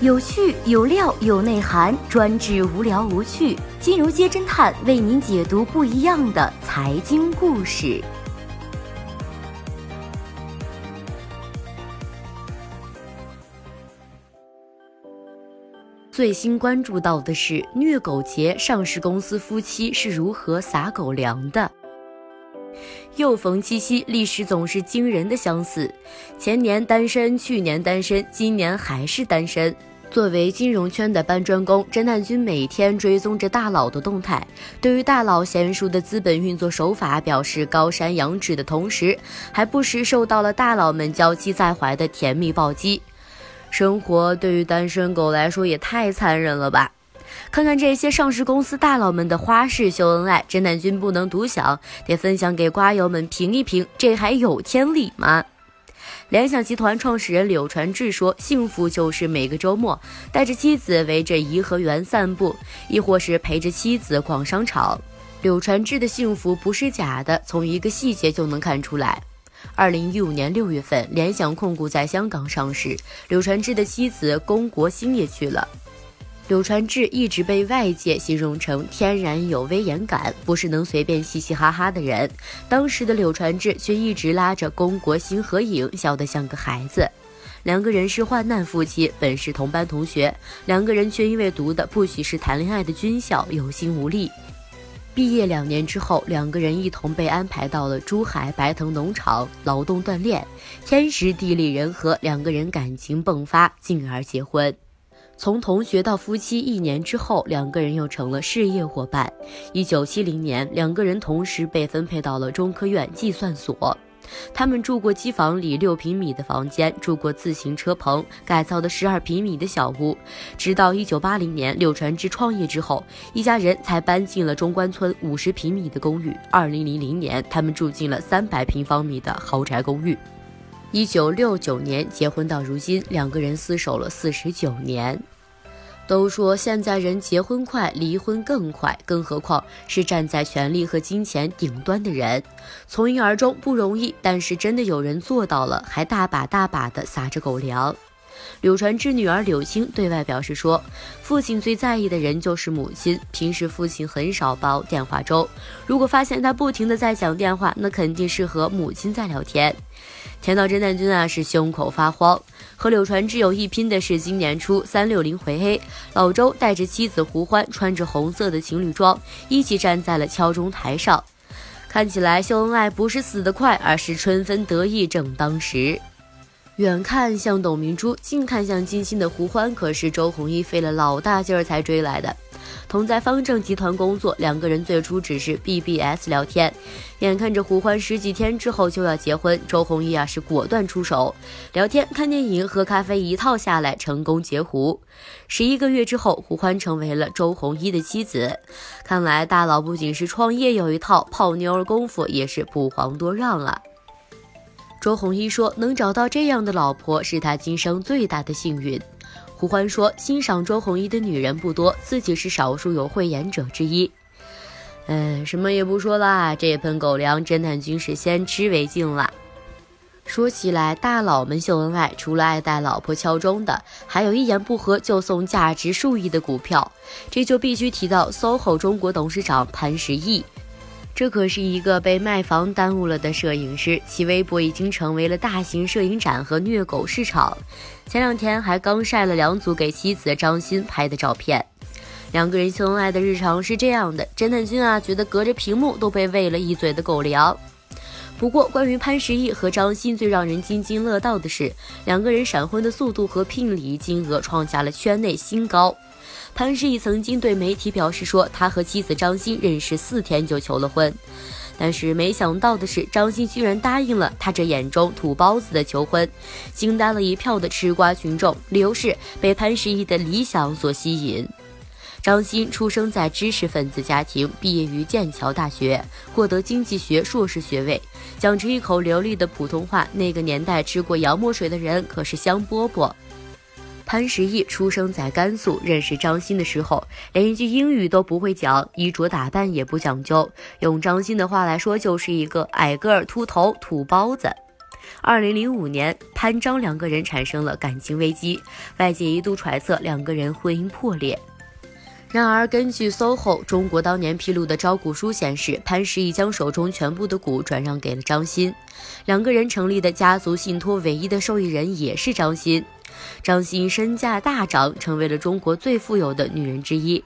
有趣有料有内涵，专治无聊无趣。金融街侦探为您解读不一样的财经故事。最新关注到的是虐狗节，上市公司夫妻是如何撒狗粮的？又逢七夕，历史总是惊人的相似。前年单身，去年单身，今年还是单身。作为金融圈的搬砖工，侦探君每天追踪着大佬的动态，对于大佬娴熟的资本运作手法表示高山仰止的同时，还不时受到了大佬们娇妻在怀的甜蜜暴击。生活对于单身狗来说也太残忍了吧！看看这些上市公司大佬们的花式秀恩爱，侦探君不能独享，得分享给瓜友们评一评，这还有天理吗？联想集团创始人柳传志说：“幸福就是每个周末带着妻子围着颐和园散步，亦或是陪着妻子逛商场。”柳传志的幸福不是假的，从一个细节就能看出来。二零一五年六月份，联想控股在香港上市，柳传志的妻子龚国兴也去了。柳传志一直被外界形容成天然有威严感，不是能随便嘻嘻哈哈的人。当时的柳传志却一直拉着龚国兴合影，笑得像个孩子。两个人是患难夫妻，本是同班同学，两个人却因为读的不许是谈恋爱的军校，有心无力。毕业两年之后，两个人一同被安排到了珠海白藤农场劳动锻炼，天时地利人和，两个人感情迸发，进而结婚。从同学到夫妻一年之后，两个人又成了事业伙伴。一九七零年，两个人同时被分配到了中科院计算所。他们住过机房里六平米的房间，住过自行车棚改造的十二平米的小屋。直到一九八零年，柳传志创业之后，一家人才搬进了中关村五十平米的公寓。二零零零年，他们住进了三百平方米的豪宅公寓。一九六九年结婚，到如今两个人厮守了四十九年。都说现在人结婚快，离婚更快，更何况是站在权力和金钱顶端的人。从一而终不容易，但是真的有人做到了，还大把大把的撒着狗粮。柳传志女儿柳青对外表示说：“父亲最在意的人就是母亲，平时父亲很少煲电话粥。如果发现他不停的在讲电话，那肯定是和母亲在聊天。”甜到侦探君啊是胸口发慌。和柳传志有一拼的是今年初三六零回黑，老周带着妻子胡欢穿着红色的情侣装，一起站在了敲钟台上。看起来秀恩爱不是死得快，而是春风得意正当时。远看像董明珠，近看像金星的胡欢，可是周鸿祎费了老大劲儿才追来的。同在方正集团工作，两个人最初只是 BBS 聊天。眼看着胡欢十几天之后就要结婚，周鸿祎啊是果断出手，聊天、看电影、喝咖啡一套下来，成功截胡。十一个月之后，胡欢成为了周鸿祎的妻子。看来大佬不仅是创业有一套，泡妞儿功夫也是不遑多让啊。周鸿祎说：“能找到这样的老婆是他今生最大的幸运。”胡欢说：“欣赏周鸿祎的女人不多，自己是少数有慧眼者之一。”嗯，什么也不说啦，这盆狗粮侦探君是先吃为敬啦。说起来，大佬们秀恩爱，除了爱戴老婆敲钟的，还有一言不合就送价值数亿的股票，这就必须提到 SOHO 中国董事长潘石屹。这可是一个被卖房耽误了的摄影师，其微博已经成为了大型摄影展和虐狗市场。前两天还刚晒了两组给妻子张欣拍的照片，两个人秀恩爱的日常是这样的。侦探君啊，觉得隔着屏幕都被喂了一嘴的狗粮。不过，关于潘石屹和张欣，最让人津津乐道的是，两个人闪婚的速度和聘礼金额创下了圈内新高。潘石屹曾经对媒体表示说，他和妻子张欣认识四天就求了婚，但是没想到的是，张欣居然答应了他这眼中土包子的求婚，惊呆了一票的吃瓜群众。理由是被潘石屹的理想所吸引。张欣出生在知识分子家庭，毕业于剑桥大学，获得经济学硕士学位，讲着一口流利的普通话。那个年代吃过洋墨水的人可是香饽饽。潘石屹出生在甘肃，认识张欣的时候，连一句英语都不会讲，衣着打扮也不讲究。用张欣的话来说，就是一个矮个儿、秃头、土包子。二零零五年，潘张两个人产生了感情危机，外界一度揣测两个人婚姻破裂。然而，根据 SOHO 中国当年披露的招股书显示，潘石屹将手中全部的股转让给了张欣，两个人成立的家族信托唯一的受益人也是张欣。张欣身价大涨，成为了中国最富有的女人之一。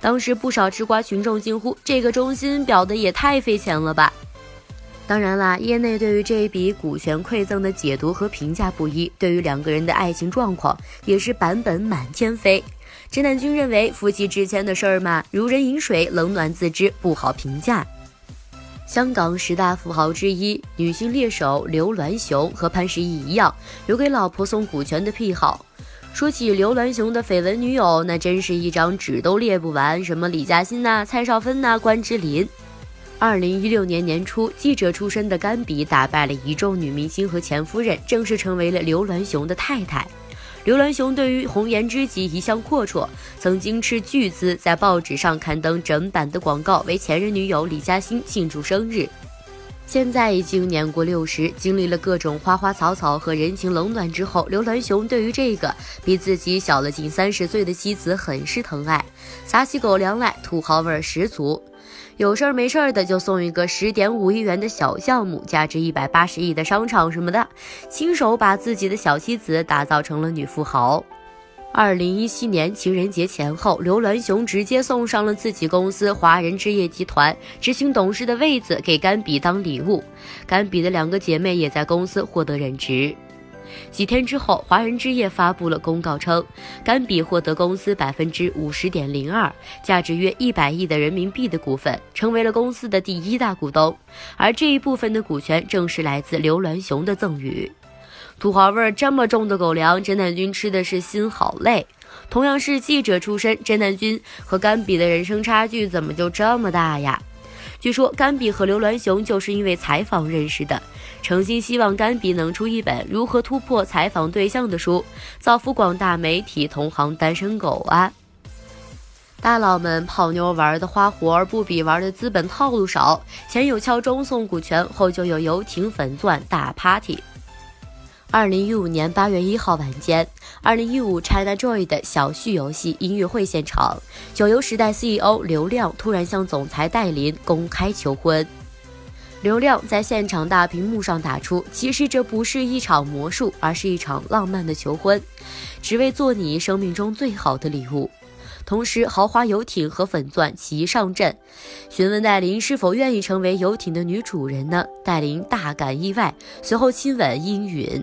当时不少吃瓜群众惊呼：“这个中心表的也太费钱了吧！”当然啦，业内对于这一笔股权馈赠的解读和评价不一，对于两个人的爱情状况也是版本满天飞。陈南军认为，夫妻之间的事儿嘛，如人饮水，冷暖自知，不好评价。香港十大富豪之一、女性猎手刘銮雄和潘石屹一样，有给老婆送股权的癖好。说起刘銮雄的绯闻女友，那真是一张纸都列不完，什么李嘉欣呐、蔡少芬呐、关之琳。二零一六年年初，记者出身的甘比打败了一众女明星和前夫人，正式成为了刘銮雄的太太。刘銮雄对于红颜知己一向阔绰，曾经斥巨资在报纸上刊登整版的广告，为前任女友李嘉欣庆祝生日。现在已经年过六十，经历了各种花花草草和人情冷暖之后，刘銮雄对于这个比自己小了近三十岁的妻子很是疼爱，撒起狗粮来土豪味十足。有事儿没事儿的就送一个十点五亿元的小项目，价值一百八十亿的商场什么的，亲手把自己的小妻子打造成了女富豪。二零一七年情人节前后，刘銮雄直接送上了自己公司华人置业集团执行董事的位子给甘比当礼物，甘比的两个姐妹也在公司获得任职。几天之后，华人置业发布了公告称，甘比获得公司百分之五十点零二，价值约一百亿的人民币的股份，成为了公司的第一大股东。而这一部分的股权正是来自刘銮雄的赠与。土豪味儿这么重的狗粮，甄南君吃的是心好累。同样是记者出身，甄南君和甘比的人生差距怎么就这么大呀？据说甘比和刘銮雄就是因为采访认识的，诚心希望甘比能出一本如何突破采访对象的书，造福广大媒体同行单身狗啊！大佬们泡妞玩的花活儿不比玩的资本套路少，前有敲钟送股权，后就有游艇粉钻大 party。二零一五年八月一号晚间，二零一五 China Joy 的小旭游戏音乐会现场，九游时代 CEO 刘亮突然向总裁戴琳公开求婚。刘亮在现场大屏幕上打出：“其实这不是一场魔术，而是一场浪漫的求婚，只为做你生命中最好的礼物。”同时，豪华游艇和粉钻齐上阵，询问戴琳是否愿意成为游艇的女主人呢？戴琳大感意外，随后亲吻应允。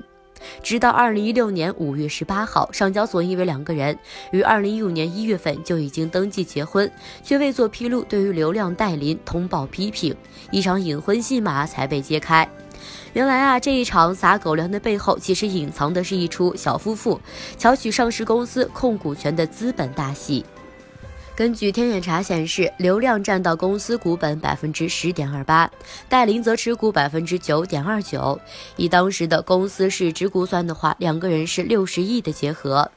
直到二零一六年五月十八号，上交所因为两个人于二零一五年一月份就已经登记结婚，却未做披露，对于流量戴琳通报批评，一场隐婚戏码才被揭开。原来啊，这一场撒狗粮的背后，其实隐藏的是一出小夫妇巧取上市公司控股权的资本大戏。根据天眼查显示，流量占到公司股本百分之十点二八，戴琳则持股百分之九点二九。以当时的公司市值估算的话，两个人是六十亿的结合。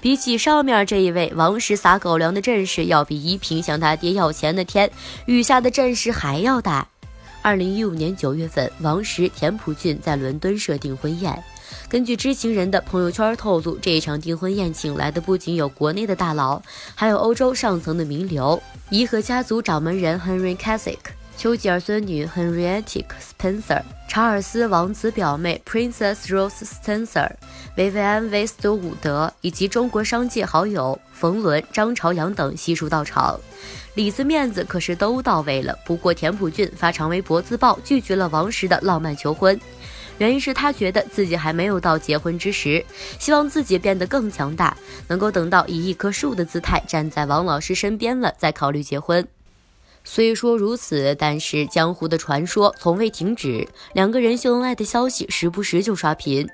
比起上面这一位王石撒狗粮的阵势，要比依萍向他爹要钱那天雨下的阵势还要大。二零一五年九月份，王石、田朴珺在伦敦设订婚宴。根据知情人的朋友圈透露，这一场订婚宴请来的不仅有国内的大佬，还有欧洲上层的名流，颐和家族掌门人 Henry Keswick、丘吉尔孙女 Henrietta Spencer、查尔斯王子表妹 Princess Rose Spencer、维维安·威斯特伍德以及中国商界好友冯仑、张朝阳等悉数到场，里子面子可是都到位了。不过田朴珺发长微博自曝，拒绝了王石的浪漫求婚。原因是他觉得自己还没有到结婚之时，希望自己变得更强大，能够等到以一棵树的姿态站在王老师身边了再考虑结婚。虽说如此，但是江湖的传说从未停止，两个人秀恩爱的消息时不时就刷屏。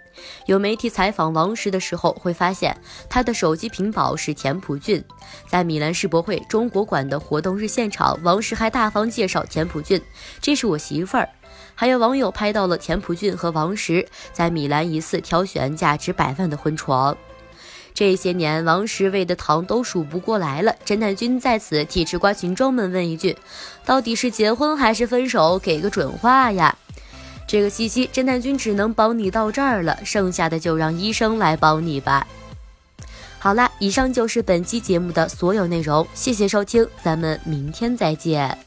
有媒体采访王石的时候，会发现他的手机屏保是田朴珺。在米兰世博会中国馆的活动日现场，王石还大方介绍田朴珺：“这是我媳妇儿。”还有网友拍到了田朴珺和王石在米兰疑似挑选价值百万的婚床。这些年，王石喂的糖都数不过来了。侦探君在此替吃瓜群众们问一句：到底是结婚还是分手？给个准话呀！这个西西，侦探君只能帮你到这儿了，剩下的就让医生来帮你吧。好啦，以上就是本期节目的所有内容，谢谢收听，咱们明天再见。